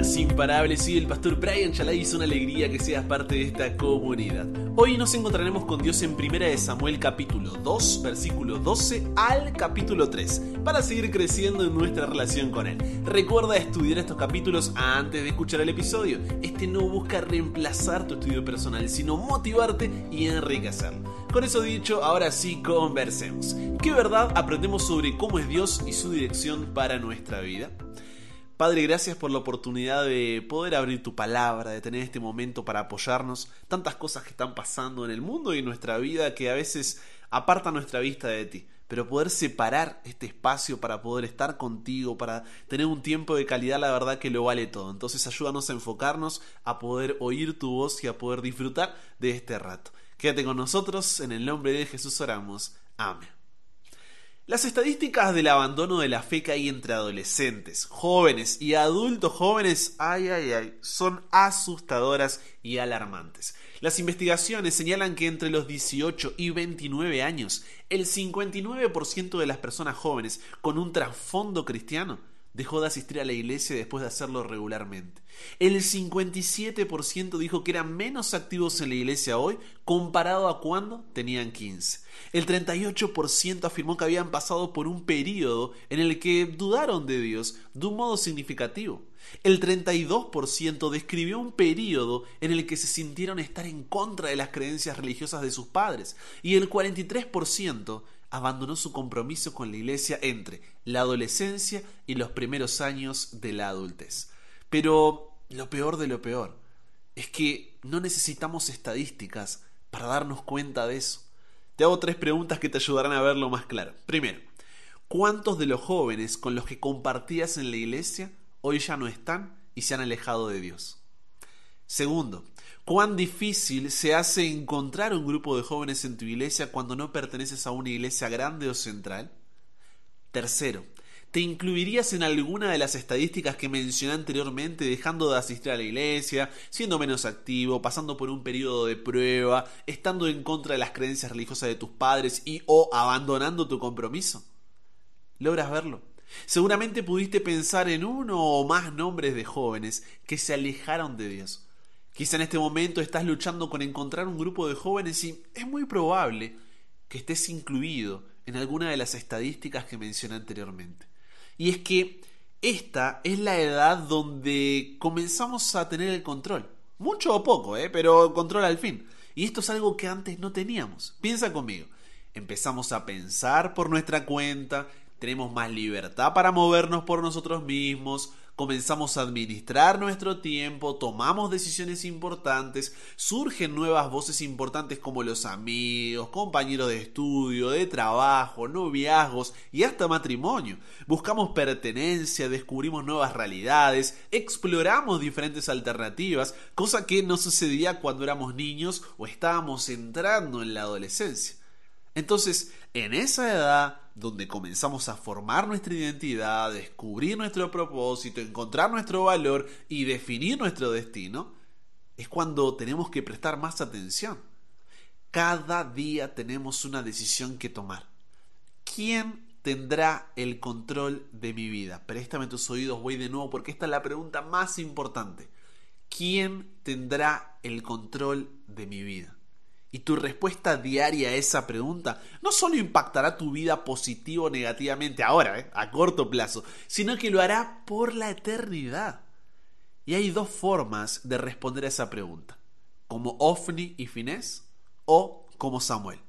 buenas, imparables. El pastor Brian Chalai una alegría que seas parte de esta comunidad. Hoy nos encontraremos con Dios en 1 de Samuel capítulo 2, versículo 12 al capítulo 3, para seguir creciendo en nuestra relación con Él. Recuerda estudiar estos capítulos antes de escuchar el episodio. Este no busca reemplazar tu estudio personal, sino motivarte y enriquecerlo. Con eso dicho, ahora sí conversemos. ¿Qué verdad aprendemos sobre cómo es Dios y su dirección para nuestra vida? Padre, gracias por la oportunidad de poder abrir tu palabra, de tener este momento para apoyarnos. Tantas cosas que están pasando en el mundo y en nuestra vida que a veces apartan nuestra vista de ti. Pero poder separar este espacio para poder estar contigo, para tener un tiempo de calidad, la verdad que lo vale todo. Entonces ayúdanos a enfocarnos, a poder oír tu voz y a poder disfrutar de este rato. Quédate con nosotros, en el nombre de Jesús oramos. Amén. Las estadísticas del abandono de la fe que hay entre adolescentes, jóvenes y adultos jóvenes, ay, ay, ay, son asustadoras y alarmantes. Las investigaciones señalan que entre los 18 y 29 años, el 59% de las personas jóvenes con un trasfondo cristiano dejó de asistir a la iglesia después de hacerlo regularmente. El 57% dijo que eran menos activos en la iglesia hoy comparado a cuando tenían 15. El 38% afirmó que habían pasado por un periodo en el que dudaron de Dios de un modo significativo. El 32% describió un periodo en el que se sintieron estar en contra de las creencias religiosas de sus padres. Y el 43% abandonó su compromiso con la iglesia entre la adolescencia y los primeros años de la adultez. Pero lo peor de lo peor es que no necesitamos estadísticas para darnos cuenta de eso. Te hago tres preguntas que te ayudarán a verlo más claro. Primero, ¿cuántos de los jóvenes con los que compartías en la iglesia hoy ya no están y se han alejado de Dios? Segundo, cuán difícil se hace encontrar un grupo de jóvenes en tu iglesia cuando no perteneces a una iglesia grande o central. Tercero, ¿te incluirías en alguna de las estadísticas que mencioné anteriormente, dejando de asistir a la iglesia, siendo menos activo, pasando por un periodo de prueba, estando en contra de las creencias religiosas de tus padres y o abandonando tu compromiso? ¿Logras verlo? Seguramente pudiste pensar en uno o más nombres de jóvenes que se alejaron de Dios Quizá en este momento estás luchando con encontrar un grupo de jóvenes y es muy probable que estés incluido en alguna de las estadísticas que mencioné anteriormente. Y es que esta es la edad donde comenzamos a tener el control. Mucho o poco, ¿eh? pero control al fin. Y esto es algo que antes no teníamos. Piensa conmigo. Empezamos a pensar por nuestra cuenta, tenemos más libertad para movernos por nosotros mismos, comenzamos a administrar nuestro tiempo, tomamos decisiones importantes, surgen nuevas voces importantes como los amigos, compañeros de estudio, de trabajo, noviazgos y hasta matrimonio. Buscamos pertenencia, descubrimos nuevas realidades, exploramos diferentes alternativas, cosa que no sucedía cuando éramos niños o estábamos entrando en la adolescencia. Entonces, en esa edad donde comenzamos a formar nuestra identidad, descubrir nuestro propósito, encontrar nuestro valor y definir nuestro destino, es cuando tenemos que prestar más atención. Cada día tenemos una decisión que tomar. ¿Quién tendrá el control de mi vida? Préstame tus oídos, voy de nuevo porque esta es la pregunta más importante. ¿Quién tendrá el control de mi vida? Y tu respuesta diaria a esa pregunta no solo impactará tu vida positivo o negativamente ahora, ¿eh? a corto plazo, sino que lo hará por la eternidad. Y hay dos formas de responder a esa pregunta, como Ofni y Finés o como Samuel.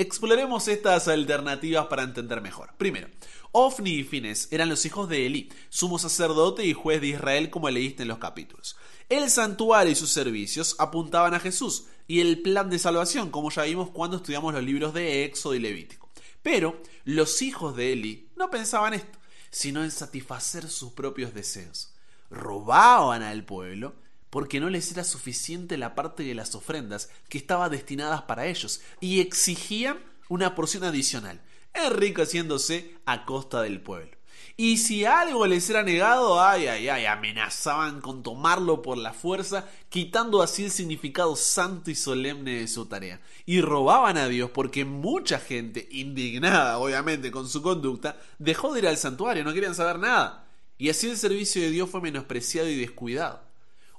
Exploremos estas alternativas para entender mejor. Primero, Ofni y Fines eran los hijos de Eli, sumo sacerdote y juez de Israel como leíste en los capítulos. El santuario y sus servicios apuntaban a Jesús y el plan de salvación, como ya vimos cuando estudiamos los libros de Éxodo y Levítico. Pero los hijos de Eli no pensaban esto, sino en satisfacer sus propios deseos. Robaban al pueblo porque no les era suficiente la parte de las ofrendas que estaba destinadas para ellos y exigían una porción adicional, enriqueciéndose a costa del pueblo. Y si algo les era negado, ay, ay, ay, amenazaban con tomarlo por la fuerza, quitando así el significado santo y solemne de su tarea. Y robaban a Dios porque mucha gente, indignada obviamente con su conducta, dejó de ir al santuario, no querían saber nada. Y así el servicio de Dios fue menospreciado y descuidado.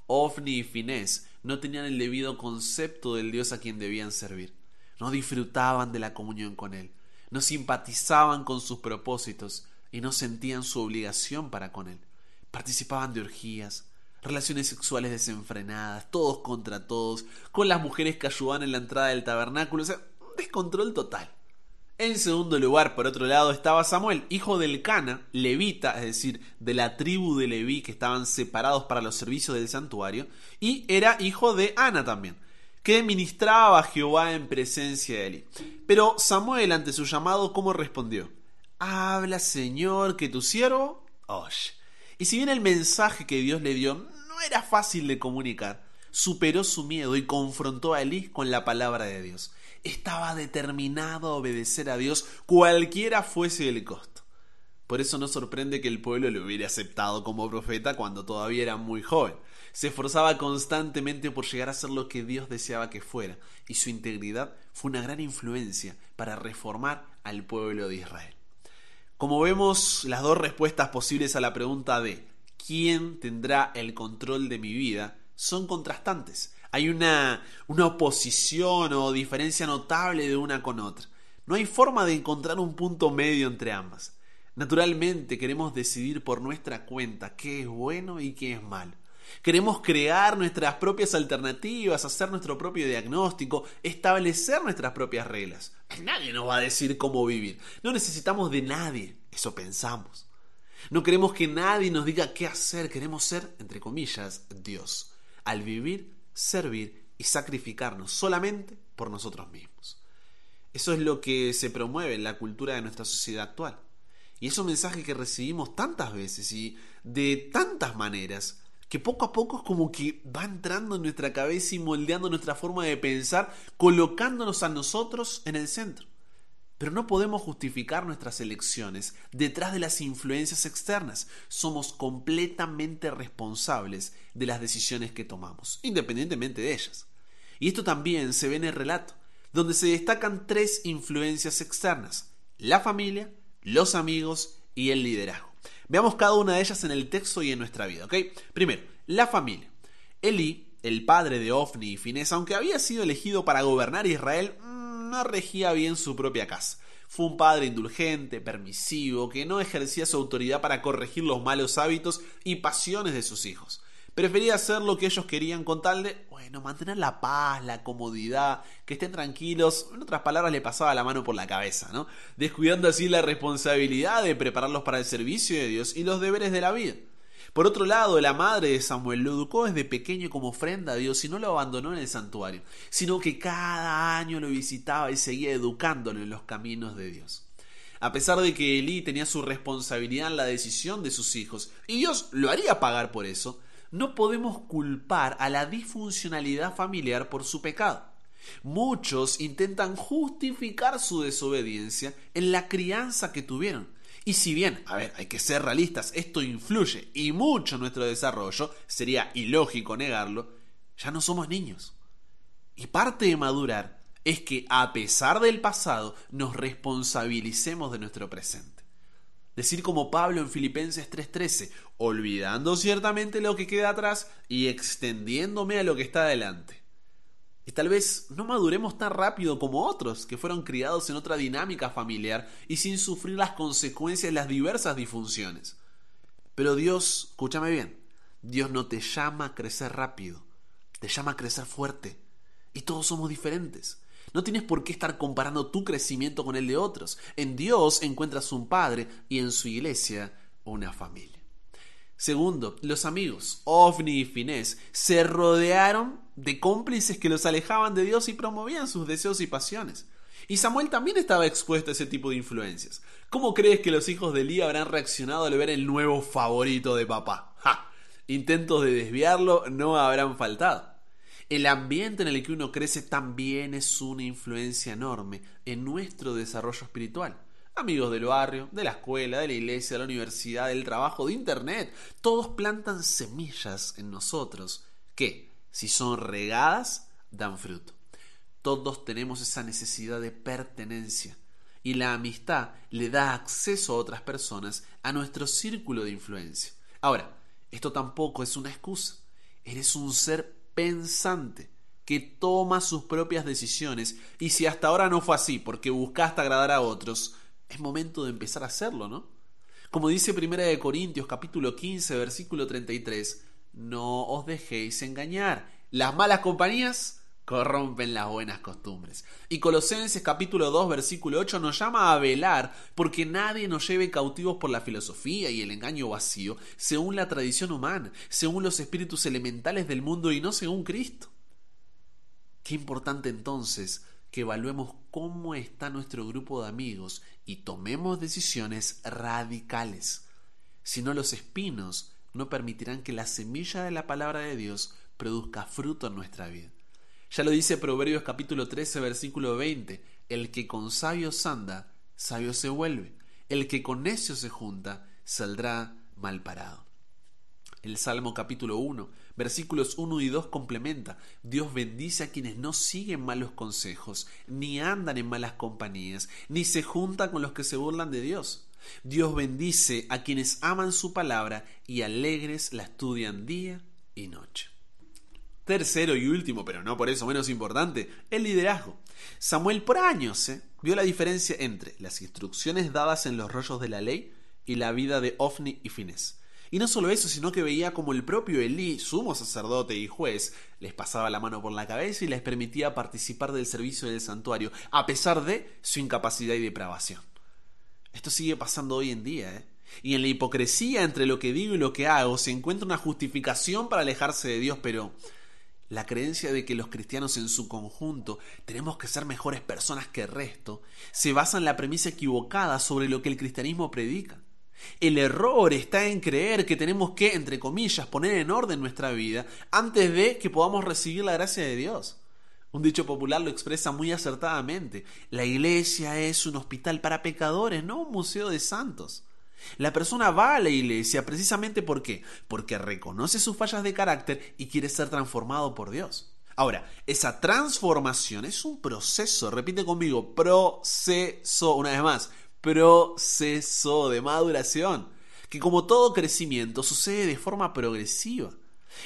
Ofni y Finés no tenían el debido concepto del Dios a quien debían servir. No disfrutaban de la comunión con Él. No simpatizaban con sus propósitos y no sentían su obligación para con Él. Participaban de orgías, relaciones sexuales desenfrenadas, todos contra todos, con las mujeres que ayudaban en la entrada del tabernáculo, o sea, un descontrol total. En segundo lugar, por otro lado, estaba Samuel, hijo del Cana, levita, es decir, de la tribu de Leví que estaban separados para los servicios del santuario, y era hijo de Ana también, que ministraba a Jehová en presencia de él. Pero Samuel, ante su llamado, ¿cómo respondió? Habla, Señor, que tu siervo oye. Y si bien el mensaje que Dios le dio no era fácil de comunicar, superó su miedo y confrontó a Elí con la palabra de Dios. Estaba determinado a obedecer a Dios cualquiera fuese el costo. Por eso no sorprende que el pueblo lo hubiera aceptado como profeta cuando todavía era muy joven. Se esforzaba constantemente por llegar a ser lo que Dios deseaba que fuera, y su integridad fue una gran influencia para reformar al pueblo de Israel. Como vemos, las dos respuestas posibles a la pregunta de ¿quién tendrá el control de mi vida? son contrastantes. Hay una, una oposición o diferencia notable de una con otra. No hay forma de encontrar un punto medio entre ambas. Naturalmente queremos decidir por nuestra cuenta qué es bueno y qué es malo. Queremos crear nuestras propias alternativas, hacer nuestro propio diagnóstico, establecer nuestras propias reglas. Nadie nos va a decir cómo vivir. No necesitamos de nadie. Eso pensamos. No queremos que nadie nos diga qué hacer. Queremos ser, entre comillas, Dios. Al vivir, servir y sacrificarnos solamente por nosotros mismos. Eso es lo que se promueve en la cultura de nuestra sociedad actual. Y es un mensaje que recibimos tantas veces y de tantas maneras que poco a poco es como que va entrando en nuestra cabeza y moldeando nuestra forma de pensar, colocándonos a nosotros en el centro. Pero no podemos justificar nuestras elecciones detrás de las influencias externas. Somos completamente responsables de las decisiones que tomamos, independientemente de ellas. Y esto también se ve en el relato, donde se destacan tres influencias externas, la familia, los amigos y el liderazgo. Veamos cada una de ellas en el texto y en nuestra vida, ¿ok? Primero, la familia. Eli, el padre de Ofni y Finés, aunque había sido elegido para gobernar Israel, mm, no regía bien su propia casa. Fue un padre indulgente, permisivo, que no ejercía su autoridad para corregir los malos hábitos y pasiones de sus hijos. Prefería hacer lo que ellos querían con tal de, bueno, mantener la paz, la comodidad, que estén tranquilos. En otras palabras, le pasaba la mano por la cabeza, ¿no? Descuidando así la responsabilidad de prepararlos para el servicio de Dios y los deberes de la vida. Por otro lado, la madre de Samuel lo educó desde pequeño como ofrenda a Dios y no lo abandonó en el santuario, sino que cada año lo visitaba y seguía educándolo en los caminos de Dios. A pesar de que Elí tenía su responsabilidad en la decisión de sus hijos, y Dios lo haría pagar por eso, no podemos culpar a la disfuncionalidad familiar por su pecado. Muchos intentan justificar su desobediencia en la crianza que tuvieron. Y si bien, a ver, hay que ser realistas, esto influye y mucho en nuestro desarrollo, sería ilógico negarlo, ya no somos niños. Y parte de madurar es que a pesar del pasado nos responsabilicemos de nuestro presente. Decir como Pablo en Filipenses 3:13, olvidando ciertamente lo que queda atrás y extendiéndome a lo que está adelante. Y tal vez no maduremos tan rápido como otros que fueron criados en otra dinámica familiar y sin sufrir las consecuencias de las diversas disfunciones. Pero Dios, escúchame bien, Dios no te llama a crecer rápido, te llama a crecer fuerte. Y todos somos diferentes. No tienes por qué estar comparando tu crecimiento con el de otros. En Dios encuentras un padre y en su iglesia una familia. Segundo, los amigos, Ofni y Finés, se rodearon de cómplices que los alejaban de Dios y promovían sus deseos y pasiones. Y Samuel también estaba expuesto a ese tipo de influencias. ¿Cómo crees que los hijos de Elí habrán reaccionado al ver el nuevo favorito de papá? ¡Ja! Intentos de desviarlo no habrán faltado. El ambiente en el que uno crece también es una influencia enorme en nuestro desarrollo espiritual. Amigos del barrio, de la escuela, de la iglesia, de la universidad, del trabajo, de internet, todos plantan semillas en nosotros que, si son regadas, dan fruto. Todos tenemos esa necesidad de pertenencia y la amistad le da acceso a otras personas a nuestro círculo de influencia. Ahora, esto tampoco es una excusa. Eres un ser pensante que toma sus propias decisiones y si hasta ahora no fue así porque buscaste agradar a otros, es momento de empezar a hacerlo, ¿no? Como dice Primera de Corintios capítulo 15 versículo 33, no os dejéis engañar. Las malas compañías corrompen las buenas costumbres. Y Colosenses capítulo 2 versículo 8 nos llama a velar porque nadie nos lleve cautivos por la filosofía y el engaño vacío, según la tradición humana, según los espíritus elementales del mundo y no según Cristo. Qué importante entonces que evaluemos cómo está nuestro grupo de amigos y tomemos decisiones radicales. Si no, los espinos no permitirán que la semilla de la palabra de Dios produzca fruto en nuestra vida. Ya lo dice Proverbios capítulo 13, versículo 20, el que con sabios anda, sabio se vuelve, el que con necios se junta, saldrá mal parado. El Salmo capítulo 1, versículos 1 y 2 complementa, Dios bendice a quienes no siguen malos consejos, ni andan en malas compañías, ni se juntan con los que se burlan de Dios. Dios bendice a quienes aman su palabra y alegres la estudian día y noche. Tercero y último, pero no por eso menos importante, el liderazgo. Samuel por años ¿eh? vio la diferencia entre las instrucciones dadas en los rollos de la ley y la vida de Ofni y Fines. Y no solo eso, sino que veía como el propio Elí, sumo sacerdote y juez, les pasaba la mano por la cabeza y les permitía participar del servicio del santuario, a pesar de su incapacidad y depravación. Esto sigue pasando hoy en día, ¿eh? Y en la hipocresía entre lo que digo y lo que hago se encuentra una justificación para alejarse de Dios, pero la creencia de que los cristianos en su conjunto tenemos que ser mejores personas que el resto se basa en la premisa equivocada sobre lo que el cristianismo predica. El error está en creer que tenemos que, entre comillas, poner en orden nuestra vida antes de que podamos recibir la gracia de Dios. Un dicho popular lo expresa muy acertadamente. La iglesia es un hospital para pecadores, no un museo de santos. La persona va a la iglesia precisamente. Porque reconoce sus fallas de carácter y quiere ser transformado por Dios. Ahora, esa transformación es un proceso, repite conmigo, proceso, una vez más, proceso de maduración, que como todo crecimiento sucede de forma progresiva.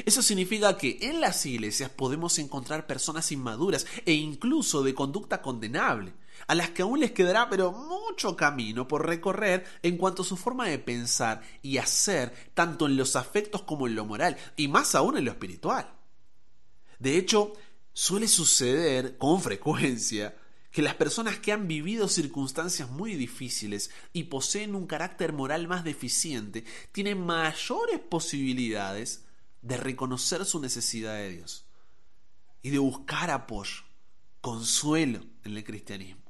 Eso significa que en las iglesias podemos encontrar personas inmaduras e incluso de conducta condenable a las que aún les quedará pero mucho camino por recorrer en cuanto a su forma de pensar y hacer, tanto en los afectos como en lo moral, y más aún en lo espiritual. De hecho, suele suceder con frecuencia que las personas que han vivido circunstancias muy difíciles y poseen un carácter moral más deficiente tienen mayores posibilidades de reconocer su necesidad de Dios y de buscar apoyo, consuelo en el cristianismo.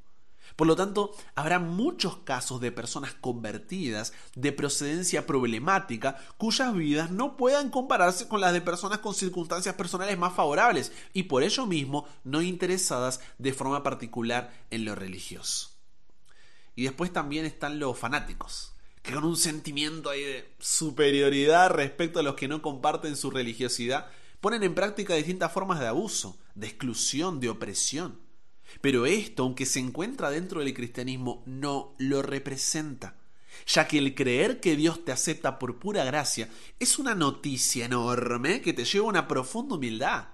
Por lo tanto, habrá muchos casos de personas convertidas de procedencia problemática cuyas vidas no puedan compararse con las de personas con circunstancias personales más favorables y por ello mismo no interesadas de forma particular en lo religioso. Y después también están los fanáticos, que con un sentimiento de superioridad respecto a los que no comparten su religiosidad, ponen en práctica distintas formas de abuso, de exclusión, de opresión. Pero esto, aunque se encuentra dentro del cristianismo, no lo representa, ya que el creer que Dios te acepta por pura gracia es una noticia enorme que te lleva a una profunda humildad.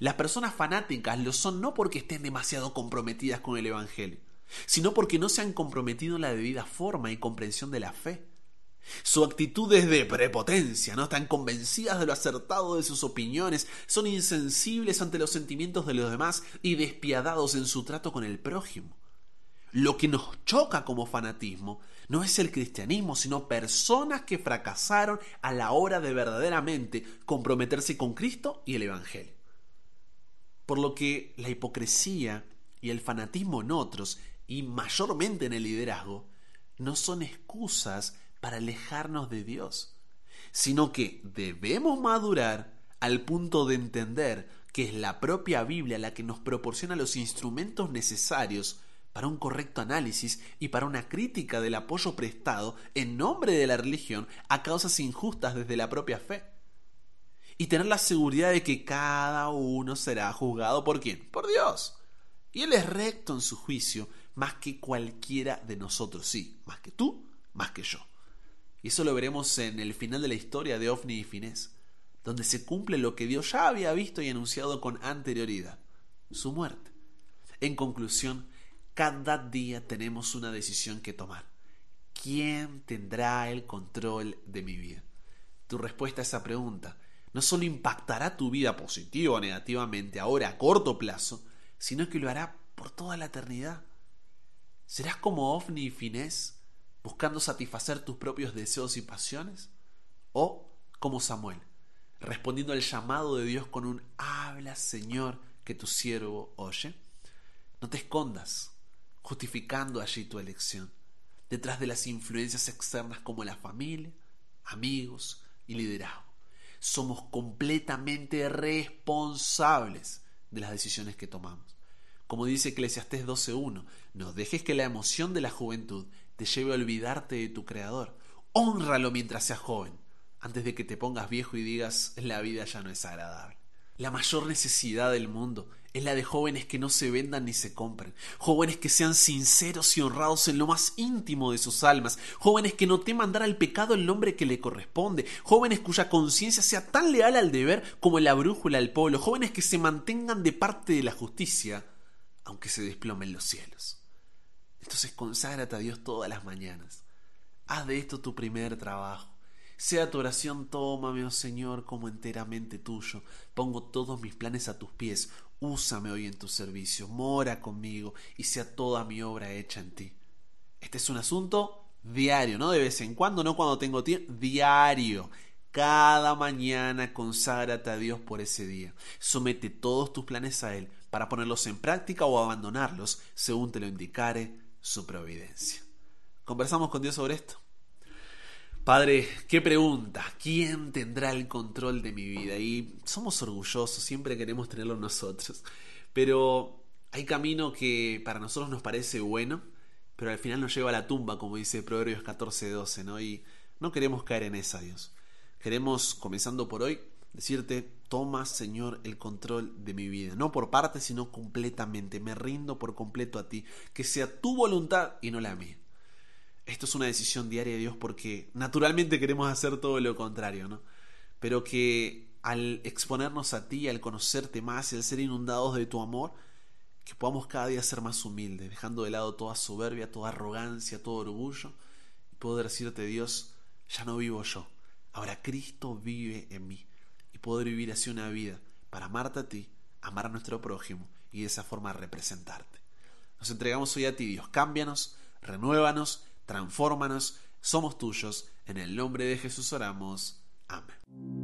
Las personas fanáticas lo son no porque estén demasiado comprometidas con el Evangelio, sino porque no se han comprometido en la debida forma y comprensión de la fe. Su actitud es de prepotencia, no están convencidas de lo acertado de sus opiniones, son insensibles ante los sentimientos de los demás y despiadados en su trato con el prójimo. Lo que nos choca como fanatismo no es el cristianismo, sino personas que fracasaron a la hora de verdaderamente comprometerse con Cristo y el Evangelio. Por lo que la hipocresía y el fanatismo en otros, y mayormente en el liderazgo, no son excusas para alejarnos de Dios, sino que debemos madurar al punto de entender que es la propia Biblia la que nos proporciona los instrumentos necesarios para un correcto análisis y para una crítica del apoyo prestado en nombre de la religión a causas injustas desde la propia fe. Y tener la seguridad de que cada uno será juzgado por quién? Por Dios. Y Él es recto en su juicio más que cualquiera de nosotros, sí, más que tú, más que yo. Y eso lo veremos en el final de la historia de Ofni y Finés, donde se cumple lo que Dios ya había visto y anunciado con anterioridad, su muerte. En conclusión, cada día tenemos una decisión que tomar. ¿Quién tendrá el control de mi vida? Tu respuesta a esa pregunta no solo impactará tu vida positiva o negativamente ahora a corto plazo, sino que lo hará por toda la eternidad. ¿Serás como Ofni y Finés, buscando satisfacer tus propios deseos y pasiones? ¿O como Samuel, respondiendo al llamado de Dios con un habla, Señor, que tu siervo oye? No te escondas, justificando allí tu elección, detrás de las influencias externas como la familia, amigos y liderazgo. Somos completamente responsables de las decisiones que tomamos. Como dice Eclesiastés 12.1, no dejes que la emoción de la juventud te lleve a olvidarte de tu Creador. Honralo mientras seas joven, antes de que te pongas viejo y digas la vida ya no es agradable. La mayor necesidad del mundo es la de jóvenes que no se vendan ni se compren, jóvenes que sean sinceros y honrados en lo más íntimo de sus almas, jóvenes que no teman dar al pecado el nombre que le corresponde, jóvenes cuya conciencia sea tan leal al deber como la brújula al pueblo, jóvenes que se mantengan de parte de la justicia, aunque se desplomen los cielos. Entonces conságrate a Dios todas las mañanas. Haz de esto tu primer trabajo. Sea tu oración, tómame, oh Señor, como enteramente tuyo. Pongo todos mis planes a tus pies. Úsame hoy en tu servicio. Mora conmigo y sea toda mi obra hecha en ti. Este es un asunto diario, no de vez en cuando, no cuando tengo tiempo, diario. Cada mañana conságrate a Dios por ese día. Somete todos tus planes a Él para ponerlos en práctica o abandonarlos según te lo indicare su providencia. ¿Conversamos con Dios sobre esto? Padre, qué pregunta, ¿quién tendrá el control de mi vida? Y somos orgullosos, siempre queremos tenerlo nosotros, pero hay camino que para nosotros nos parece bueno, pero al final nos lleva a la tumba, como dice Proverbios 14:12, ¿no? Y no queremos caer en esa, Dios. Queremos, comenzando por hoy, decirte, toma, Señor, el control de mi vida, no por parte, sino completamente, me rindo por completo a ti, que sea tu voluntad y no la mía. Esto es una decisión diaria de Dios porque naturalmente queremos hacer todo lo contrario, ¿no? Pero que al exponernos a ti, al conocerte más y al ser inundados de tu amor, que podamos cada día ser más humildes, dejando de lado toda soberbia, toda arrogancia, todo orgullo, y poder decirte, Dios, ya no vivo yo, ahora Cristo vive en mí, poder vivir así una vida para amarte a ti, amar a nuestro prójimo y de esa forma representarte. Nos entregamos hoy a ti, Dios, cámbianos, renuévanos, transfórmanos, somos tuyos, en el nombre de Jesús oramos. Amén.